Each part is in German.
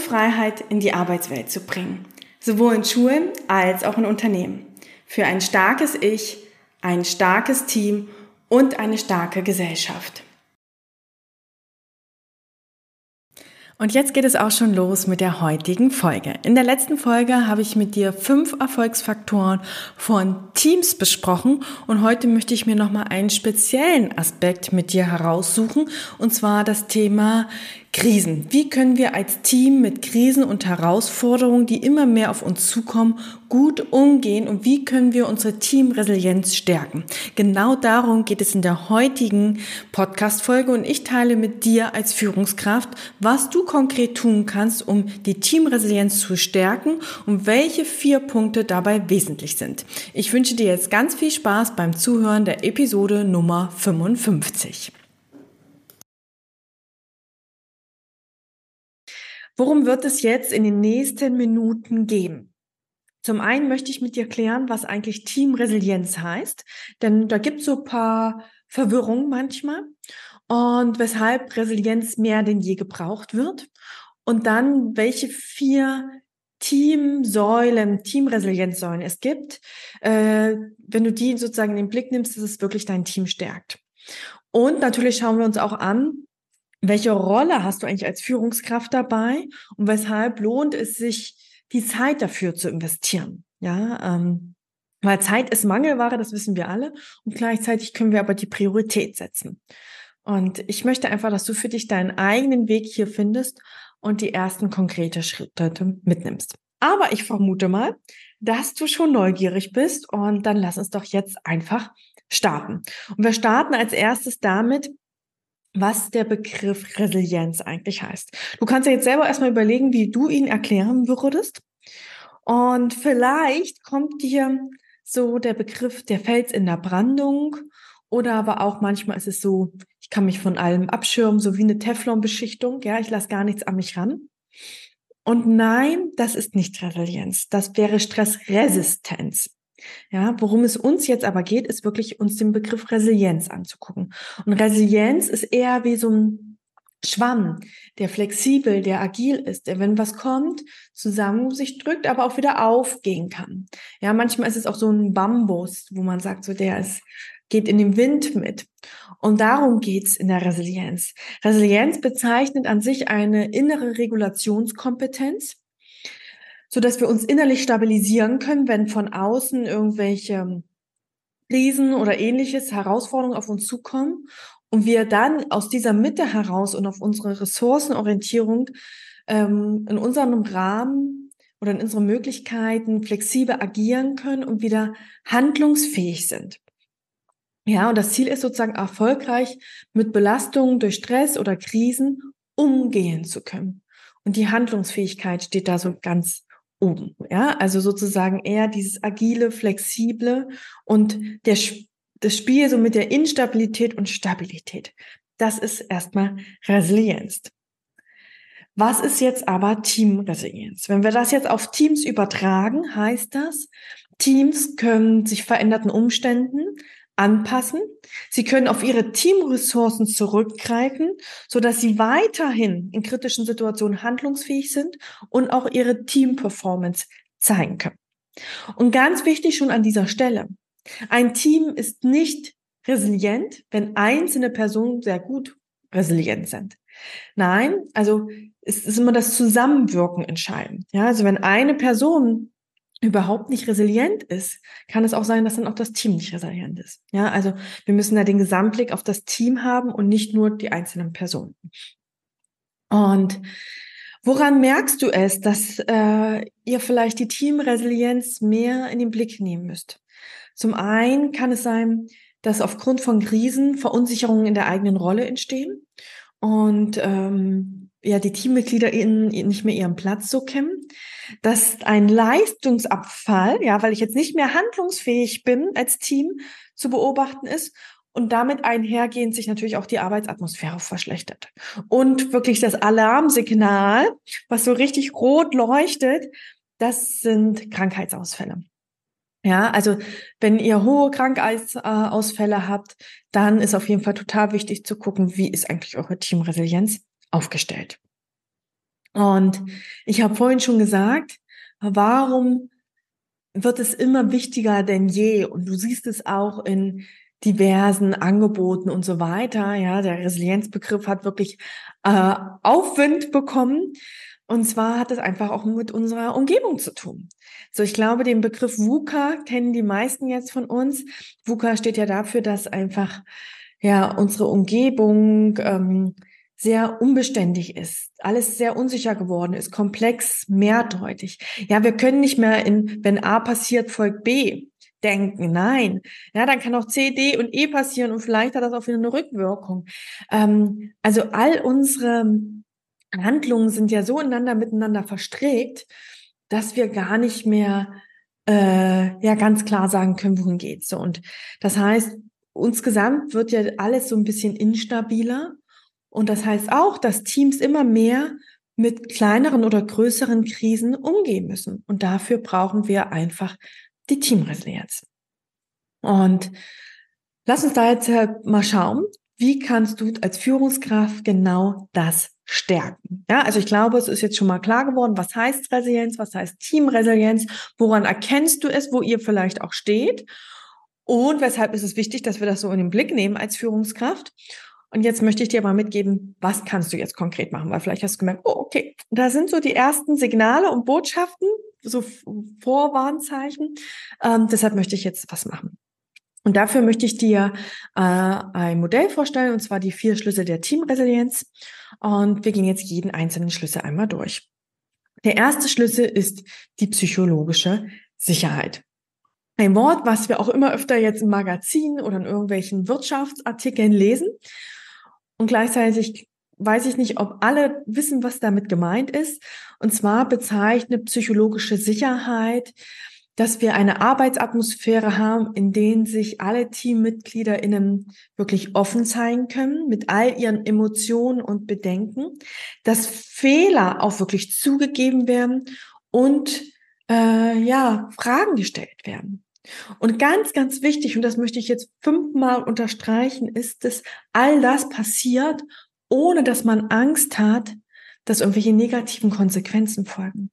Freiheit in die Arbeitswelt zu bringen, sowohl in Schulen als auch in Unternehmen. Für ein starkes Ich, ein starkes Team und eine starke Gesellschaft. Und jetzt geht es auch schon los mit der heutigen Folge. In der letzten Folge habe ich mit dir fünf Erfolgsfaktoren von Teams besprochen und heute möchte ich mir nochmal einen speziellen Aspekt mit dir heraussuchen und zwar das Thema Krisen. Wie können wir als Team mit Krisen und Herausforderungen, die immer mehr auf uns zukommen, gut umgehen und wie können wir unsere Teamresilienz stärken? Genau darum geht es in der heutigen Podcast-Folge und ich teile mit dir als Führungskraft, was du konkret tun kannst, um die Teamresilienz zu stärken und welche vier Punkte dabei wesentlich sind. Ich wünsche dir jetzt ganz viel Spaß beim Zuhören der Episode Nummer 55. Worum wird es jetzt in den nächsten Minuten gehen? Zum einen möchte ich mit dir klären, was eigentlich Teamresilienz heißt, denn da gibt es so ein paar Verwirrungen manchmal und weshalb Resilienz mehr denn je gebraucht wird. Und dann, welche vier Teamsäulen, Teamresilienzsäulen es gibt, äh, wenn du die sozusagen in den Blick nimmst, dass es wirklich dein Team stärkt. Und natürlich schauen wir uns auch an, welche Rolle hast du eigentlich als Führungskraft dabei und weshalb lohnt es sich, die Zeit dafür zu investieren? Ja, ähm, weil Zeit ist Mangelware, das wissen wir alle. Und gleichzeitig können wir aber die Priorität setzen. Und ich möchte einfach, dass du für dich deinen eigenen Weg hier findest und die ersten konkrete Schritte mitnimmst. Aber ich vermute mal, dass du schon neugierig bist und dann lass uns doch jetzt einfach starten. Und wir starten als erstes damit, was der Begriff Resilienz eigentlich heißt. Du kannst ja jetzt selber erstmal überlegen, wie du ihn erklären würdest. Und vielleicht kommt dir so der Begriff der Fels in der Brandung oder aber auch manchmal ist es so, ich kann mich von allem abschirmen, so wie eine Teflonbeschichtung. Ja, ich lasse gar nichts an mich ran. Und nein, das ist nicht Resilienz. Das wäre Stressresistenz. Ja, worum es uns jetzt aber geht, ist wirklich uns den Begriff Resilienz anzugucken. Und Resilienz ist eher wie so ein Schwamm, der flexibel, der agil ist, der, wenn was kommt, zusammen sich drückt, aber auch wieder aufgehen kann. Ja, manchmal ist es auch so ein Bambus, wo man sagt, so der ist, geht in den Wind mit. Und darum geht's in der Resilienz. Resilienz bezeichnet an sich eine innere Regulationskompetenz, so dass wir uns innerlich stabilisieren können, wenn von außen irgendwelche Krisen oder ähnliches Herausforderungen auf uns zukommen und wir dann aus dieser Mitte heraus und auf unsere Ressourcenorientierung ähm, in unserem Rahmen oder in unseren Möglichkeiten flexibel agieren können und wieder handlungsfähig sind. Ja, und das Ziel ist sozusagen erfolgreich mit Belastungen durch Stress oder Krisen umgehen zu können. Und die Handlungsfähigkeit steht da so ganz oben. Ja, also sozusagen eher dieses agile, flexible und der, das Spiel so mit der Instabilität und Stabilität. Das ist erstmal Resilienz. Was ist jetzt aber Teamresilienz? Wenn wir das jetzt auf Teams übertragen, heißt das, Teams können sich veränderten Umständen anpassen. Sie können auf ihre Teamressourcen zurückgreifen, so dass sie weiterhin in kritischen Situationen handlungsfähig sind und auch ihre Teamperformance zeigen können. Und ganz wichtig schon an dieser Stelle. Ein Team ist nicht resilient, wenn einzelne Personen sehr gut resilient sind. Nein, also es ist immer das Zusammenwirken entscheidend. Ja, also wenn eine Person überhaupt nicht resilient ist, kann es auch sein, dass dann auch das Team nicht resilient ist. Ja, also wir müssen da den Gesamtblick auf das Team haben und nicht nur die einzelnen Personen. Und woran merkst du es, dass äh, ihr vielleicht die Teamresilienz mehr in den Blick nehmen müsst? Zum einen kann es sein, dass aufgrund von Krisen Verunsicherungen in der eigenen Rolle entstehen und ähm, ja die Teammitglieder nicht mehr ihren Platz so kennen. Dass ein Leistungsabfall, ja, weil ich jetzt nicht mehr handlungsfähig bin als Team zu beobachten ist und damit einhergehend sich natürlich auch die Arbeitsatmosphäre verschlechtert. Und wirklich das Alarmsignal, was so richtig rot leuchtet, das sind Krankheitsausfälle. Ja, also wenn ihr hohe Krankheitsausfälle habt, dann ist auf jeden Fall total wichtig zu gucken, wie ist eigentlich eure Teamresilienz aufgestellt. Und ich habe vorhin schon gesagt, warum wird es immer wichtiger denn je? Und du siehst es auch in diversen Angeboten und so weiter. Ja, der Resilienzbegriff hat wirklich äh, Aufwind bekommen. Und zwar hat es einfach auch mit unserer Umgebung zu tun. So, ich glaube, den Begriff VUCA kennen die meisten jetzt von uns. VUCA steht ja dafür, dass einfach ja unsere Umgebung ähm, sehr unbeständig ist, alles sehr unsicher geworden ist, komplex, mehrdeutig. Ja, wir können nicht mehr in, wenn A passiert, folgt B denken. Nein. Ja, dann kann auch C, D und E passieren und vielleicht hat das auch wieder eine Rückwirkung. Ähm, also all unsere Handlungen sind ja so ineinander miteinander verstrickt, dass wir gar nicht mehr äh, ja ganz klar sagen können, wohin geht's. So und das heißt, insgesamt wird ja alles so ein bisschen instabiler und das heißt auch, dass Teams immer mehr mit kleineren oder größeren Krisen umgehen müssen und dafür brauchen wir einfach die Teamresilienz. Und lass uns da jetzt mal schauen, wie kannst du als Führungskraft genau das stärken. Ja, also ich glaube, es ist jetzt schon mal klar geworden, was heißt Resilienz, was heißt Teamresilienz, woran erkennst du es, wo ihr vielleicht auch steht und weshalb ist es wichtig, dass wir das so in den Blick nehmen als Führungskraft. Und jetzt möchte ich dir mal mitgeben, was kannst du jetzt konkret machen, weil vielleicht hast du gemerkt, oh, okay, da sind so die ersten Signale und Botschaften, so Vorwarnzeichen. Ähm, deshalb möchte ich jetzt was machen. Und dafür möchte ich dir äh, ein Modell vorstellen, und zwar die vier Schlüssel der Teamresilienz. Und wir gehen jetzt jeden einzelnen Schlüssel einmal durch. Der erste Schlüssel ist die psychologische Sicherheit. Ein Wort, was wir auch immer öfter jetzt im Magazin oder in irgendwelchen Wirtschaftsartikeln lesen. Und gleichzeitig weiß ich nicht, ob alle wissen, was damit gemeint ist. Und zwar bezeichnet psychologische Sicherheit dass wir eine Arbeitsatmosphäre haben, in denen sich alle TeammitgliederInnen wirklich offen zeigen können mit all ihren Emotionen und Bedenken, dass Fehler auch wirklich zugegeben werden und äh, ja, Fragen gestellt werden. Und ganz, ganz wichtig, und das möchte ich jetzt fünfmal unterstreichen, ist, dass all das passiert, ohne dass man Angst hat, dass irgendwelche negativen Konsequenzen folgen.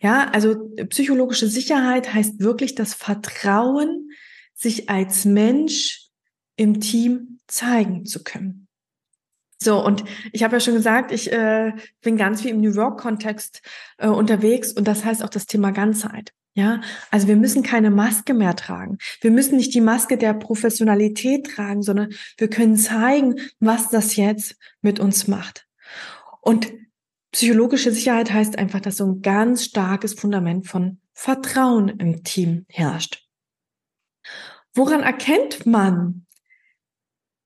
Ja, also psychologische Sicherheit heißt wirklich das Vertrauen, sich als Mensch im Team zeigen zu können. So, und ich habe ja schon gesagt, ich äh, bin ganz viel im New York-Kontext äh, unterwegs und das heißt auch das Thema Ganzheit. Ja, also wir müssen keine Maske mehr tragen. Wir müssen nicht die Maske der Professionalität tragen, sondern wir können zeigen, was das jetzt mit uns macht. Und Psychologische Sicherheit heißt einfach, dass so ein ganz starkes Fundament von Vertrauen im Team herrscht. Woran erkennt man,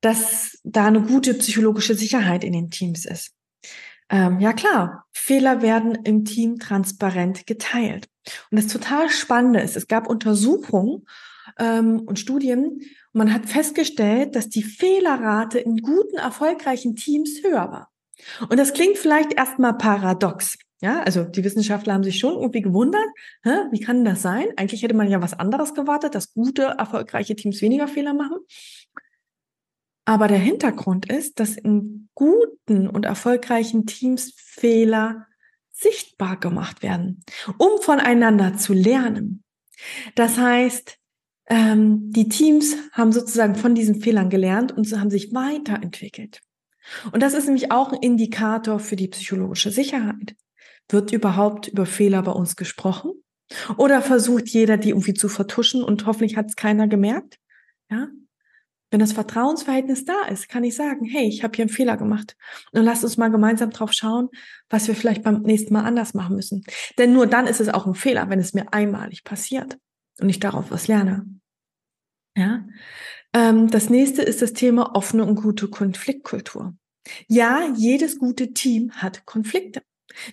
dass da eine gute psychologische Sicherheit in den Teams ist? Ähm, ja klar, Fehler werden im Team transparent geteilt. Und das total Spannende ist, es gab Untersuchungen ähm, und Studien, und man hat festgestellt, dass die Fehlerrate in guten, erfolgreichen Teams höher war. Und das klingt vielleicht erstmal paradox. Ja, also die Wissenschaftler haben sich schon irgendwie gewundert, hä, wie kann das sein? Eigentlich hätte man ja was anderes gewartet, dass gute, erfolgreiche Teams weniger Fehler machen. Aber der Hintergrund ist, dass in guten und erfolgreichen Teams Fehler sichtbar gemacht werden, um voneinander zu lernen. Das heißt, ähm, die Teams haben sozusagen von diesen Fehlern gelernt und haben sich weiterentwickelt. Und das ist nämlich auch ein Indikator für die psychologische Sicherheit. Wird überhaupt über Fehler bei uns gesprochen? Oder versucht jeder, die irgendwie zu vertuschen und hoffentlich hat es keiner gemerkt? Ja? Wenn das Vertrauensverhältnis da ist, kann ich sagen, hey, ich habe hier einen Fehler gemacht. Und lasst uns mal gemeinsam drauf schauen, was wir vielleicht beim nächsten Mal anders machen müssen. Denn nur dann ist es auch ein Fehler, wenn es mir einmalig passiert und ich darauf was lerne. Ja? Ähm, das nächste ist das Thema offene und gute Konfliktkultur. Ja, jedes gute Team hat Konflikte.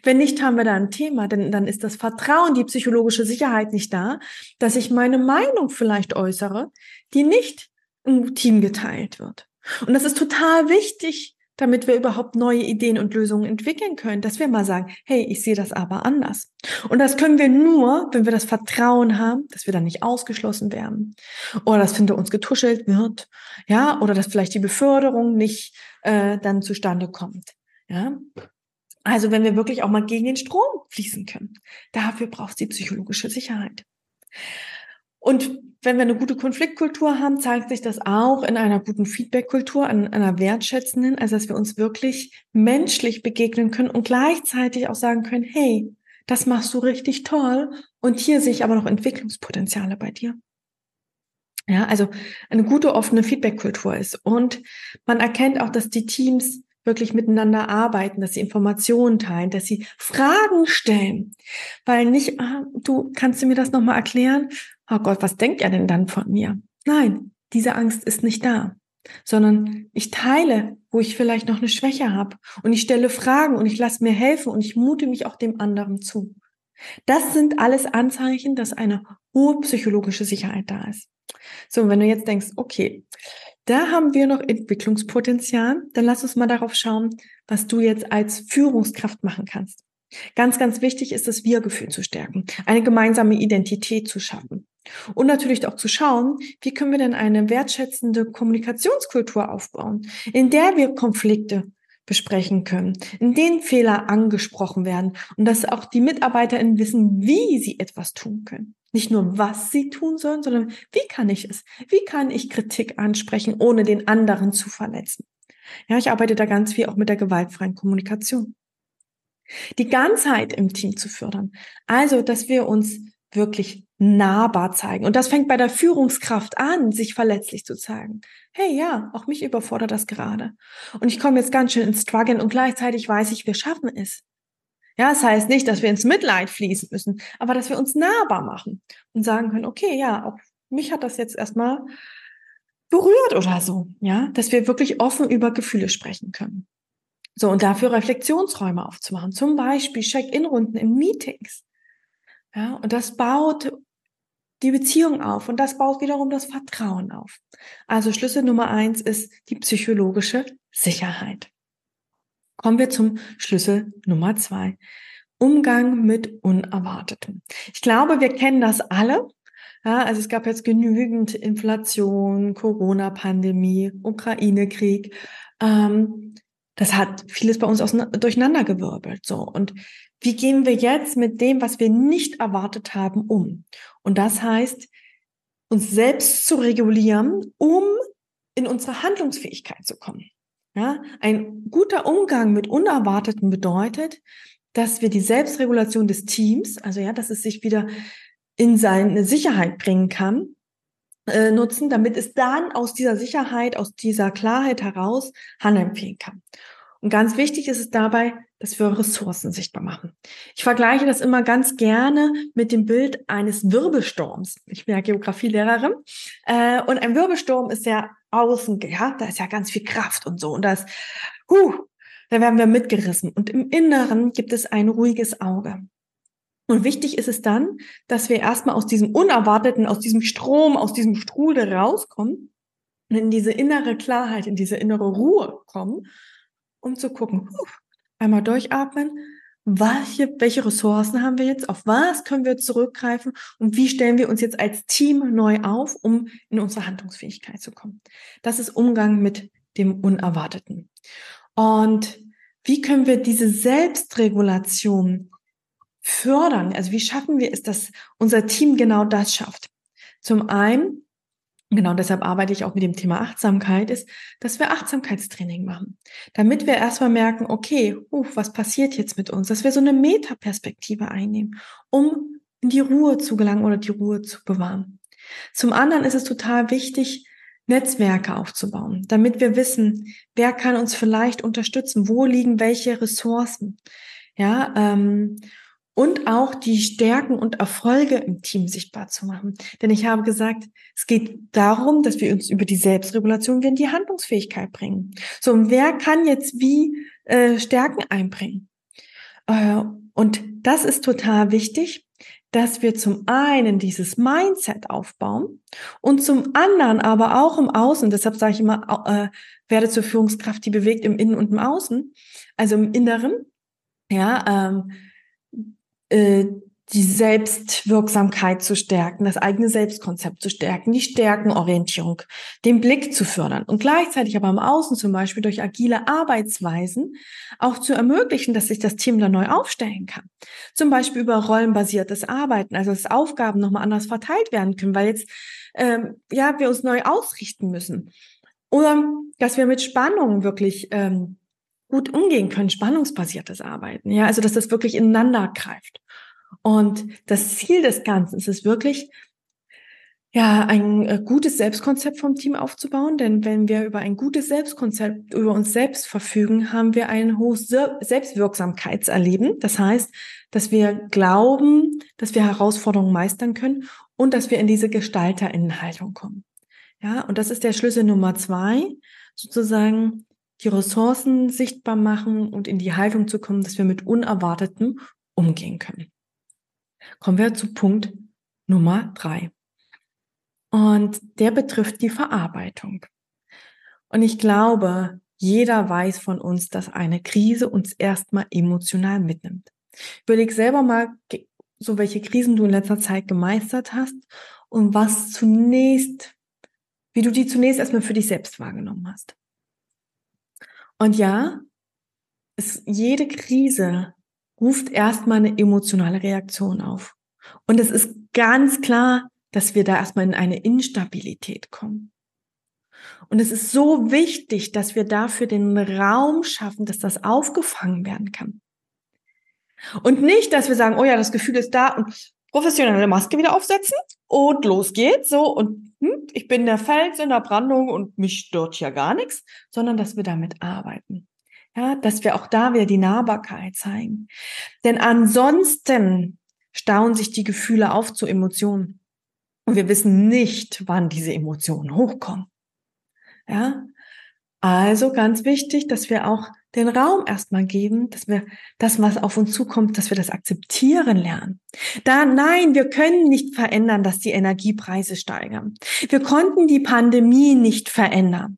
Wenn nicht, haben wir da ein Thema, denn dann ist das Vertrauen, die psychologische Sicherheit nicht da, dass ich meine Meinung vielleicht äußere, die nicht im Team geteilt wird. Und das ist total wichtig, damit wir überhaupt neue Ideen und Lösungen entwickeln können, dass wir mal sagen, hey, ich sehe das aber anders. Und das können wir nur, wenn wir das Vertrauen haben, dass wir dann nicht ausgeschlossen werden oder dass hinter uns getuschelt wird, ja, oder dass vielleicht die Beförderung nicht äh, dann zustande kommt, ja. Also wenn wir wirklich auch mal gegen den Strom fließen können, dafür braucht es die psychologische Sicherheit. Und wenn wir eine gute Konfliktkultur haben, zeigt sich das auch in einer guten Feedbackkultur, an einer wertschätzenden, also dass wir uns wirklich menschlich begegnen können und gleichzeitig auch sagen können, hey, das machst du richtig toll und hier sehe ich aber noch Entwicklungspotenziale bei dir. Ja, also eine gute offene Feedbackkultur ist und man erkennt auch, dass die Teams wirklich miteinander arbeiten, dass sie Informationen teilen, dass sie Fragen stellen, weil nicht, ah, du kannst du mir das nochmal erklären? Oh Gott, was denkt er denn dann von mir? Nein, diese Angst ist nicht da, sondern ich teile, wo ich vielleicht noch eine Schwäche habe und ich stelle Fragen und ich lasse mir helfen und ich mute mich auch dem anderen zu. Das sind alles Anzeichen, dass eine hohe psychologische Sicherheit da ist. So, wenn du jetzt denkst, okay, da haben wir noch Entwicklungspotenzial, dann lass uns mal darauf schauen, was du jetzt als Führungskraft machen kannst. Ganz, ganz wichtig ist das Wir-Gefühl zu stärken, eine gemeinsame Identität zu schaffen. Und natürlich auch zu schauen, wie können wir denn eine wertschätzende Kommunikationskultur aufbauen, in der wir Konflikte besprechen können, in denen Fehler angesprochen werden und dass auch die MitarbeiterInnen wissen, wie sie etwas tun können. Nicht nur, was sie tun sollen, sondern wie kann ich es? Wie kann ich Kritik ansprechen, ohne den anderen zu verletzen? Ja, ich arbeite da ganz viel auch mit der gewaltfreien Kommunikation. Die Ganzheit im Team zu fördern. Also, dass wir uns wirklich nahbar zeigen. Und das fängt bei der Führungskraft an, sich verletzlich zu zeigen. Hey, ja, auch mich überfordert das gerade. Und ich komme jetzt ganz schön ins Struggle und gleichzeitig weiß ich, wir schaffen es. Ja, das heißt nicht, dass wir ins Mitleid fließen müssen, aber dass wir uns nahbar machen und sagen können, okay, ja, auch mich hat das jetzt erstmal berührt oder so. Ja, dass wir wirklich offen über Gefühle sprechen können. So, und dafür Reflexionsräume aufzumachen. Zum Beispiel Check-in-Runden in Meetings. Ja, und das baut die Beziehung auf und das baut wiederum das Vertrauen auf. Also Schlüssel Nummer eins ist die psychologische Sicherheit. Kommen wir zum Schlüssel Nummer zwei. Umgang mit Unerwartetem. Ich glaube, wir kennen das alle. Ja, also es gab jetzt genügend Inflation, Corona-Pandemie, Ukraine-Krieg. Ähm, das hat vieles bei uns durcheinandergewirbelt. So. Und wie gehen wir jetzt mit dem, was wir nicht erwartet haben, um? Und das heißt, uns selbst zu regulieren, um in unsere Handlungsfähigkeit zu kommen. Ja, ein guter Umgang mit Unerwarteten bedeutet, dass wir die Selbstregulation des Teams, also ja, dass es sich wieder in seine Sicherheit bringen kann, äh, nutzen, damit es dann aus dieser Sicherheit, aus dieser Klarheit heraus handeln kann. Und ganz wichtig ist es dabei, dass wir Ressourcen sichtbar machen. Ich vergleiche das immer ganz gerne mit dem Bild eines Wirbelsturms. Ich bin ja Geografielehrerin äh, und ein Wirbelsturm ist ja außen, ja, da ist ja ganz viel Kraft und so und das, huh, da werden wir mitgerissen. Und im Inneren gibt es ein ruhiges Auge. Und wichtig ist es dann, dass wir erstmal aus diesem Unerwarteten, aus diesem Strom, aus diesem Strudel rauskommen und in diese innere Klarheit, in diese innere Ruhe kommen, um zu gucken, einmal durchatmen, welche, welche Ressourcen haben wir jetzt, auf was können wir zurückgreifen und wie stellen wir uns jetzt als Team neu auf, um in unsere Handlungsfähigkeit zu kommen. Das ist Umgang mit dem Unerwarteten. Und wie können wir diese Selbstregulation fördern? Also wie schaffen wir es, dass unser Team genau das schafft? Zum einen, genau deshalb arbeite ich auch mit dem Thema Achtsamkeit, ist, dass wir Achtsamkeitstraining machen. Damit wir erstmal merken, okay, uh, was passiert jetzt mit uns? Dass wir so eine Metaperspektive einnehmen, um in die Ruhe zu gelangen oder die Ruhe zu bewahren. Zum anderen ist es total wichtig, Netzwerke aufzubauen, damit wir wissen, wer kann uns vielleicht unterstützen, wo liegen welche Ressourcen. Ja, ähm, und auch die Stärken und Erfolge im Team sichtbar zu machen. Denn ich habe gesagt, es geht darum, dass wir uns über die Selbstregulation in die Handlungsfähigkeit bringen. So, und wer kann jetzt wie äh, Stärken einbringen? Äh, und das ist total wichtig, dass wir zum einen dieses Mindset aufbauen und zum anderen aber auch im Außen, deshalb sage ich immer, äh, werde zur Führungskraft, die bewegt im Innen und im Außen, also im Inneren, ja, ähm, äh, die Selbstwirksamkeit zu stärken, das eigene Selbstkonzept zu stärken, die Stärkenorientierung, den Blick zu fördern und gleichzeitig aber im Außen zum Beispiel durch agile Arbeitsweisen auch zu ermöglichen, dass sich das Team dann neu aufstellen kann. Zum Beispiel über rollenbasiertes Arbeiten, also dass Aufgaben nochmal anders verteilt werden können, weil jetzt ähm, ja wir uns neu ausrichten müssen. Oder dass wir mit Spannungen wirklich ähm, gut umgehen können, spannungsbasiertes Arbeiten, ja, also dass das wirklich ineinander greift. Und das Ziel des Ganzen ist es wirklich, ja, ein äh, gutes Selbstkonzept vom Team aufzubauen, denn wenn wir über ein gutes Selbstkonzept über uns selbst verfügen, haben wir ein hohes Selbstwirksamkeitserleben. Das heißt, dass wir glauben, dass wir Herausforderungen meistern können und dass wir in diese Gestalterinnenhaltung kommen. Ja, und das ist der Schlüssel Nummer zwei, sozusagen die Ressourcen sichtbar machen und in die Haltung zu kommen, dass wir mit Unerwartetem umgehen können. Kommen wir zu Punkt Nummer drei. Und der betrifft die Verarbeitung. Und ich glaube, jeder weiß von uns, dass eine Krise uns erstmal emotional mitnimmt. Überleg selber mal, so welche Krisen du in letzter Zeit gemeistert hast und was zunächst, wie du die zunächst erstmal für dich selbst wahrgenommen hast. Und ja, es, jede Krise ruft erstmal eine emotionale Reaktion auf. Und es ist ganz klar, dass wir da erstmal in eine Instabilität kommen. Und es ist so wichtig, dass wir dafür den Raum schaffen, dass das aufgefangen werden kann. Und nicht, dass wir sagen, oh ja, das Gefühl ist da und professionelle Maske wieder aufsetzen und los geht's, so und hm, ich bin der Fels in der Brandung und mich stört ja gar nichts, sondern dass wir damit arbeiten. Ja, dass wir auch da wieder die Nahbarkeit zeigen. Denn ansonsten stauen sich die Gefühle auf zu Emotionen. Und wir wissen nicht, wann diese Emotionen hochkommen. Ja, also ganz wichtig, dass wir auch den Raum erstmal geben, dass wir das, was auf uns zukommt, dass wir das akzeptieren lernen. Da, nein, wir können nicht verändern, dass die Energiepreise steigern. Wir konnten die Pandemie nicht verändern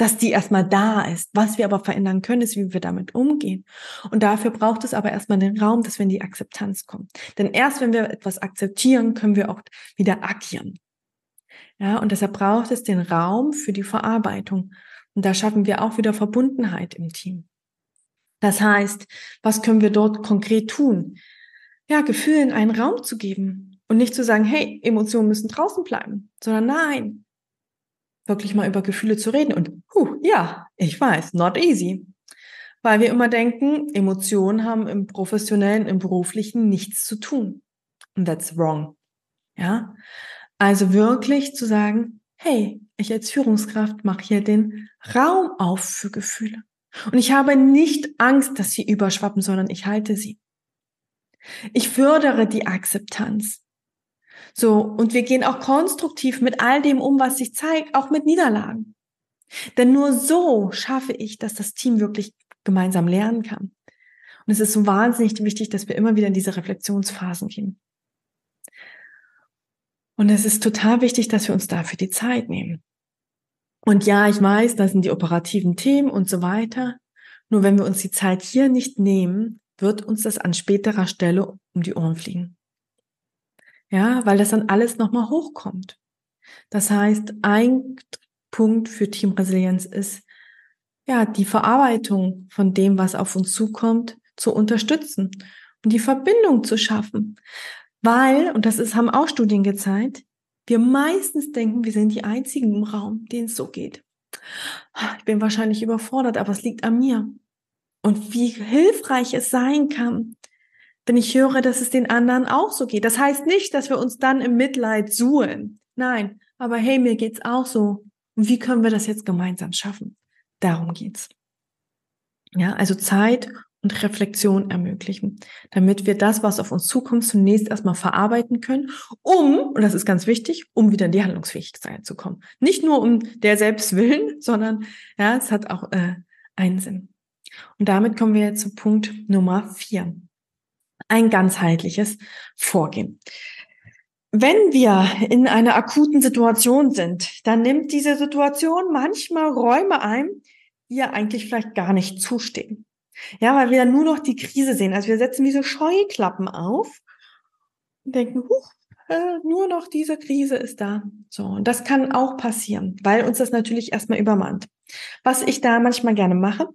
dass die erstmal da ist. Was wir aber verändern können, ist, wie wir damit umgehen. Und dafür braucht es aber erstmal den Raum, dass wir in die Akzeptanz kommen. Denn erst wenn wir etwas akzeptieren, können wir auch wieder agieren. Ja, und deshalb braucht es den Raum für die Verarbeitung. Und da schaffen wir auch wieder Verbundenheit im Team. Das heißt, was können wir dort konkret tun? Ja, Gefühlen einen Raum zu geben und nicht zu sagen, hey, Emotionen müssen draußen bleiben, sondern nein, wirklich mal über Gefühle zu reden. Und huh, ja, ich weiß, not easy. Weil wir immer denken, Emotionen haben im professionellen, im beruflichen nichts zu tun. Und that's wrong. Ja. Also wirklich zu sagen, hey, ich als Führungskraft mache hier den Raum auf für Gefühle. Und ich habe nicht Angst, dass sie überschwappen, sondern ich halte sie. Ich fördere die Akzeptanz. So, und wir gehen auch konstruktiv mit all dem um, was sich zeigt, auch mit Niederlagen. Denn nur so schaffe ich, dass das Team wirklich gemeinsam lernen kann. Und es ist so wahnsinnig wichtig, dass wir immer wieder in diese Reflexionsphasen gehen. Und es ist total wichtig, dass wir uns dafür die Zeit nehmen. Und ja, ich weiß, da sind die operativen Themen und so weiter. Nur wenn wir uns die Zeit hier nicht nehmen, wird uns das an späterer Stelle um die Ohren fliegen. Ja, weil das dann alles nochmal hochkommt. Das heißt, ein Punkt für Teamresilienz ist, ja, die Verarbeitung von dem, was auf uns zukommt, zu unterstützen und die Verbindung zu schaffen. Weil, und das ist, haben auch Studien gezeigt, wir meistens denken, wir sind die einzigen im Raum, denen es so geht. Ich bin wahrscheinlich überfordert, aber es liegt an mir. Und wie hilfreich es sein kann, wenn ich höre, dass es den anderen auch so geht. Das heißt nicht, dass wir uns dann im Mitleid suhlen. Nein, aber hey, mir geht's auch so. Und wie können wir das jetzt gemeinsam schaffen? Darum geht's. Ja, also Zeit und Reflexion ermöglichen, damit wir das, was auf uns zukommt, zunächst erstmal verarbeiten können, um, und das ist ganz wichtig, um wieder in die Handlungsfähigkeit zu kommen. Nicht nur um der selbst willen, sondern ja, es hat auch äh, einen Sinn. Und damit kommen wir jetzt zu Punkt Nummer vier. Ein ganzheitliches Vorgehen. Wenn wir in einer akuten Situation sind, dann nimmt diese Situation manchmal Räume ein, die ja eigentlich vielleicht gar nicht zustehen. Ja, weil wir dann nur noch die Krise sehen. Also wir setzen diese Scheuklappen auf und denken, huch, äh, nur noch diese Krise ist da. So, und das kann auch passieren, weil uns das natürlich erstmal übermannt. Was ich da manchmal gerne mache,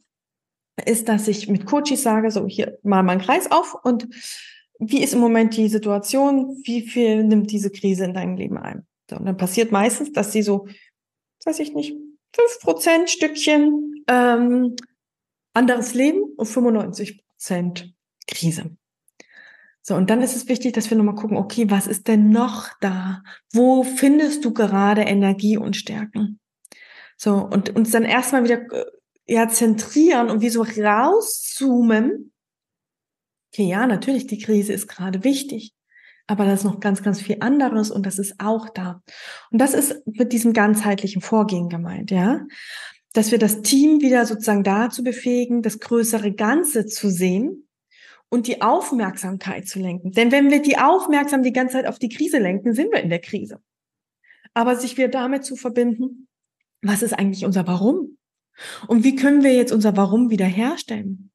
ist, dass ich mit Coaches sage, so hier mal meinen Kreis auf und wie ist im Moment die Situation? Wie viel nimmt diese Krise in deinem Leben ein? So, und dann passiert meistens, dass sie so, weiß ich nicht, fünf Prozent Stückchen ähm, anderes Leben und 95 Prozent Krise. So, und dann ist es wichtig, dass wir nochmal gucken, okay, was ist denn noch da? Wo findest du gerade Energie und Stärken? So, und uns dann erstmal wieder äh, ja, zentrieren und wie so rauszoomen. Okay, ja, natürlich, die Krise ist gerade wichtig. Aber da ist noch ganz, ganz viel anderes und das ist auch da. Und das ist mit diesem ganzheitlichen Vorgehen gemeint, ja. Dass wir das Team wieder sozusagen dazu befähigen, das größere Ganze zu sehen und die Aufmerksamkeit zu lenken. Denn wenn wir die Aufmerksamkeit die ganze Zeit auf die Krise lenken, sind wir in der Krise. Aber sich wieder damit zu verbinden, was ist eigentlich unser Warum? Und wie können wir jetzt unser Warum wiederherstellen?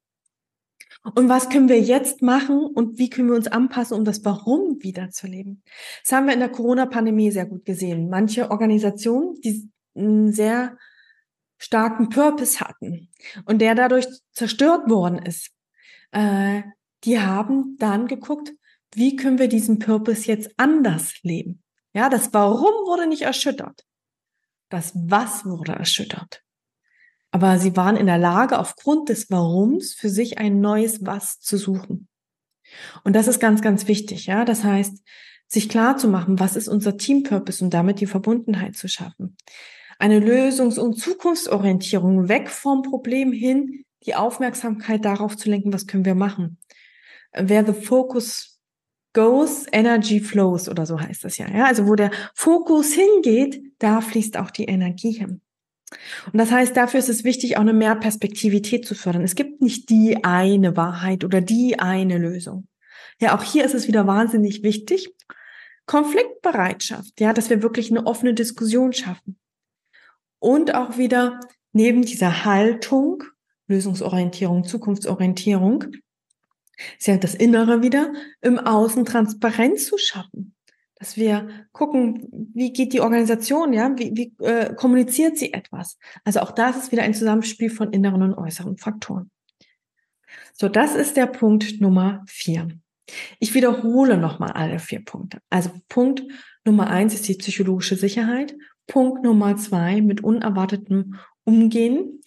Und was können wir jetzt machen und wie können wir uns anpassen, um das Warum wiederzuleben? Das haben wir in der Corona-Pandemie sehr gut gesehen. Manche Organisationen, die sehr starken Purpose hatten und der dadurch zerstört worden ist, äh, die haben dann geguckt, wie können wir diesen Purpose jetzt anders leben? Ja, das Warum wurde nicht erschüttert. Das Was wurde erschüttert. Aber sie waren in der Lage, aufgrund des Warums für sich ein neues Was zu suchen. Und das ist ganz, ganz wichtig. Ja, das heißt, sich klar zu machen, was ist unser Team Purpose und damit die Verbundenheit zu schaffen. Eine Lösungs- und Zukunftsorientierung weg vom Problem hin, die Aufmerksamkeit darauf zu lenken, was können wir machen where the focus goes, energy flows oder so heißt das ja. ja. Also wo der Fokus hingeht, da fließt auch die Energie hin. Und das heißt, dafür ist es wichtig, auch eine Mehrperspektivität zu fördern. Es gibt nicht die eine Wahrheit oder die eine Lösung. Ja, auch hier ist es wieder wahnsinnig wichtig. Konfliktbereitschaft, ja, dass wir wirklich eine offene Diskussion schaffen. Und auch wieder neben dieser Haltung, Lösungsorientierung, Zukunftsorientierung, ist ja das Innere wieder, im Außen Transparenz zu schaffen. Dass wir gucken, wie geht die Organisation, ja, wie, wie äh, kommuniziert sie etwas. Also auch das ist wieder ein Zusammenspiel von inneren und äußeren Faktoren. So, das ist der Punkt Nummer vier. Ich wiederhole nochmal alle vier Punkte. Also Punkt Nummer eins ist die psychologische Sicherheit. Punkt Nummer zwei mit unerwartetem Umgehen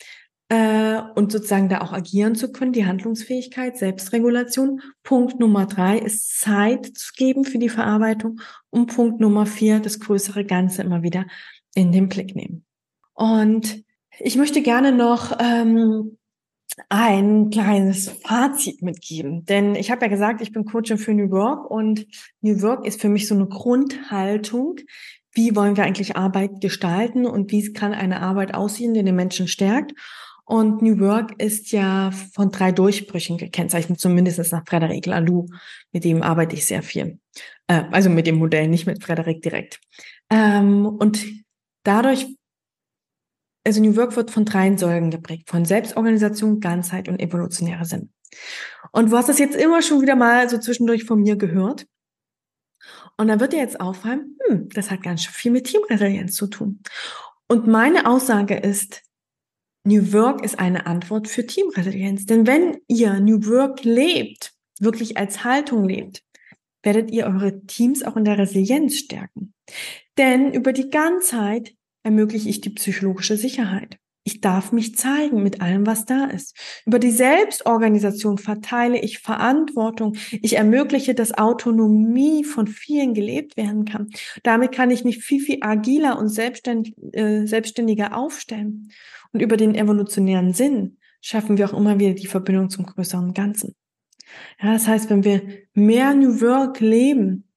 äh, und sozusagen da auch agieren zu können, die Handlungsfähigkeit, Selbstregulation. Punkt Nummer drei ist Zeit zu geben für die Verarbeitung und Punkt Nummer vier, das größere Ganze immer wieder in den Blick nehmen. Und ich möchte gerne noch ähm, ein kleines Fazit mitgeben, denn ich habe ja gesagt, ich bin Coachin für New Work und New Work ist für mich so eine Grundhaltung. Wie wollen wir eigentlich Arbeit gestalten und wie kann eine Arbeit aussehen, die den Menschen stärkt? Und New Work ist ja von drei Durchbrüchen gekennzeichnet, zumindest nach Frederic Laloux. Mit dem arbeite ich sehr viel. Äh, also mit dem Modell, nicht mit Frederic direkt. Ähm, und dadurch, also New Work wird von drei Säulen geprägt, von Selbstorganisation, Ganzheit und evolutionärer Sinn. Und du hast das jetzt immer schon wieder mal so zwischendurch von mir gehört. Und dann wird dir jetzt auffallen, hm, das hat ganz schön viel mit Teamresilienz zu tun. Und meine Aussage ist, New Work ist eine Antwort für Teamresilienz. Denn wenn ihr New Work lebt, wirklich als Haltung lebt, werdet ihr eure Teams auch in der Resilienz stärken. Denn über die Ganzheit ermögliche ich die psychologische Sicherheit. Ich darf mich zeigen mit allem, was da ist. Über die Selbstorganisation verteile ich Verantwortung. Ich ermögliche, dass Autonomie von vielen gelebt werden kann. Damit kann ich mich viel, viel agiler und selbstständig, äh, selbstständiger aufstellen. Und über den evolutionären Sinn schaffen wir auch immer wieder die Verbindung zum größeren Ganzen. Ja, das heißt, wenn wir mehr New Work leben,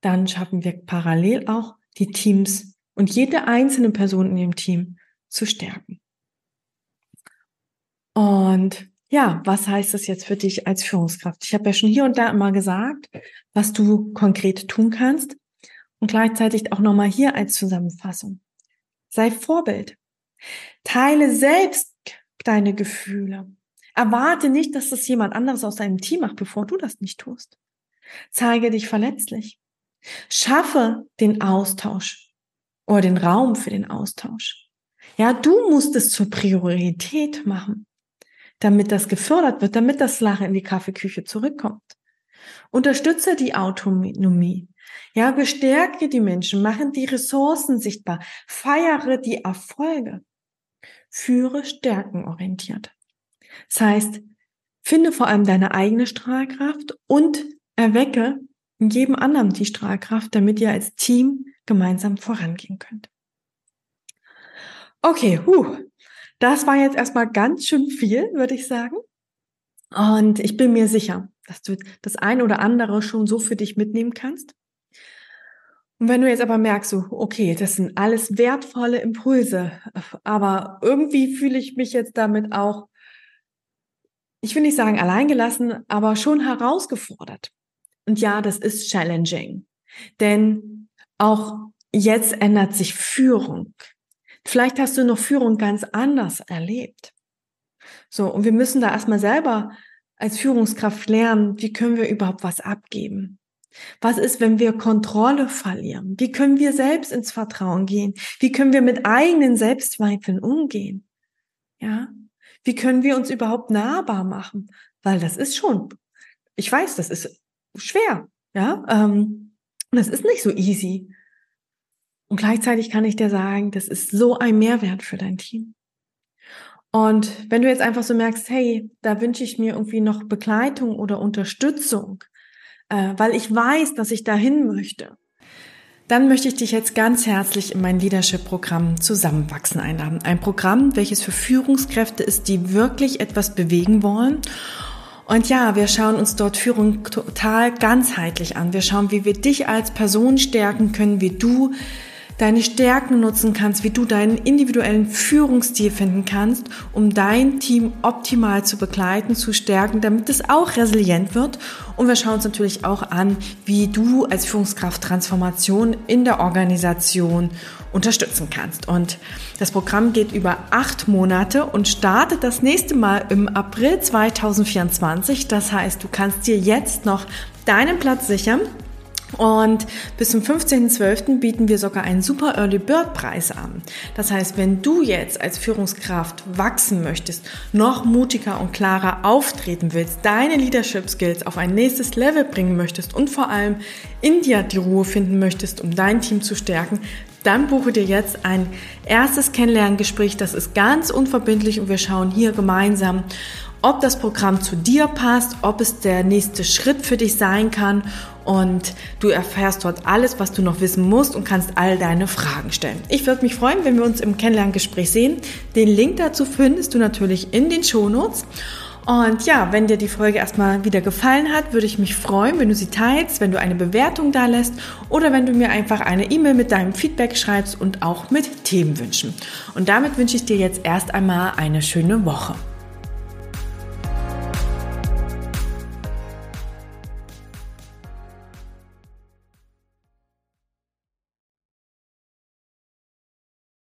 dann schaffen wir parallel auch die Teams und jede einzelne Person in dem Team zu stärken. Und ja, was heißt das jetzt für dich als Führungskraft? Ich habe ja schon hier und da immer gesagt, was du konkret tun kannst und gleichzeitig auch nochmal hier als Zusammenfassung. Sei Vorbild. Teile selbst deine Gefühle. Erwarte nicht, dass das jemand anderes aus deinem Team macht, bevor du das nicht tust. Zeige dich verletzlich. Schaffe den Austausch oder den Raum für den Austausch. Ja, du musst es zur Priorität machen damit das gefördert wird, damit das Lachen in die Kaffeeküche zurückkommt. Unterstütze die Autonomie. Ja, bestärke die Menschen, machen die Ressourcen sichtbar, feiere die Erfolge, führe stärkenorientiert. Das heißt, finde vor allem deine eigene Strahlkraft und erwecke in jedem anderen die Strahlkraft, damit ihr als Team gemeinsam vorangehen könnt. Okay, huh, das war jetzt erstmal ganz schön viel, würde ich sagen. Und ich bin mir sicher, dass du das ein oder andere schon so für dich mitnehmen kannst. Und wenn du jetzt aber merkst, so, okay, das sind alles wertvolle Impulse, aber irgendwie fühle ich mich jetzt damit auch, ich will nicht sagen alleingelassen, aber schon herausgefordert. Und ja, das ist challenging. Denn auch jetzt ändert sich Führung. Vielleicht hast du noch Führung ganz anders erlebt. So, und wir müssen da erstmal selber als Führungskraft lernen, wie können wir überhaupt was abgeben? Was ist, wenn wir Kontrolle verlieren? Wie können wir selbst ins Vertrauen gehen? Wie können wir mit eigenen Selbstzweifeln umgehen? Ja? Wie können wir uns überhaupt nahbar machen? Weil das ist schon, ich weiß, das ist schwer, ja, ähm, das ist nicht so easy. Und gleichzeitig kann ich dir sagen, das ist so ein Mehrwert für dein Team. Und wenn du jetzt einfach so merkst, hey, da wünsche ich mir irgendwie noch Begleitung oder Unterstützung, äh, weil ich weiß, dass ich dahin möchte, dann möchte ich dich jetzt ganz herzlich in mein Leadership-Programm Zusammenwachsen einladen. Ein Programm, welches für Führungskräfte ist, die wirklich etwas bewegen wollen. Und ja, wir schauen uns dort Führung total ganzheitlich an. Wir schauen, wie wir dich als Person stärken können, wie du deine Stärken nutzen kannst, wie du deinen individuellen Führungsstil finden kannst, um dein Team optimal zu begleiten, zu stärken, damit es auch resilient wird. Und wir schauen uns natürlich auch an, wie du als Führungskraft Transformation in der Organisation unterstützen kannst. Und das Programm geht über acht Monate und startet das nächste Mal im April 2024. Das heißt, du kannst dir jetzt noch deinen Platz sichern. Und bis zum 15.12. bieten wir sogar einen super Early Bird Preis an. Das heißt, wenn du jetzt als Führungskraft wachsen möchtest, noch mutiger und klarer auftreten willst, deine Leadership Skills auf ein nächstes Level bringen möchtest und vor allem in dir die Ruhe finden möchtest, um dein Team zu stärken, dann buche dir jetzt ein erstes Kennenlerngespräch. Das ist ganz unverbindlich und wir schauen hier gemeinsam, ob das Programm zu dir passt, ob es der nächste Schritt für dich sein kann und du erfährst dort alles, was du noch wissen musst und kannst all deine Fragen stellen. Ich würde mich freuen, wenn wir uns im Kennenlerngespräch sehen. Den Link dazu findest du natürlich in den Shownotes. Und ja, wenn dir die Folge erstmal wieder gefallen hat, würde ich mich freuen, wenn du sie teilst, wenn du eine Bewertung da lässt oder wenn du mir einfach eine E-Mail mit deinem Feedback schreibst und auch mit Themenwünschen. Und damit wünsche ich dir jetzt erst einmal eine schöne Woche.